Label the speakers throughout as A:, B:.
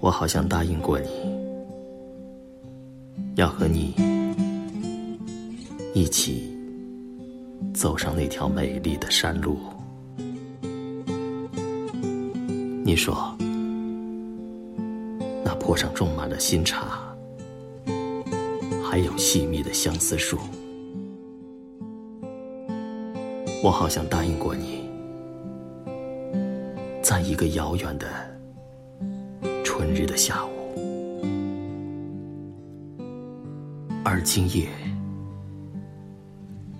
A: 我好像答应过你，要和你一起走上那条美丽的山路。你说，那坡上种满了新茶，还有细密的相思树。我好像答应过你，在一个遥远的春日的下午，而今夜，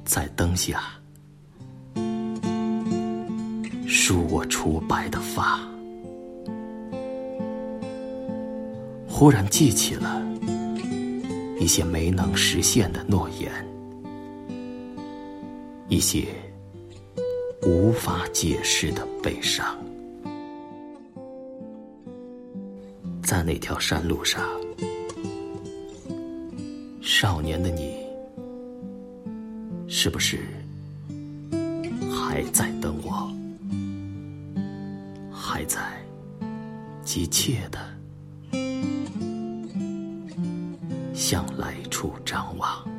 A: 在灯下梳我除白的发，忽然记起了一些没能实现的诺言，一些。无法解释的悲伤，在那条山路上，少年的你，是不是还在等我？还在急切的向来处张望？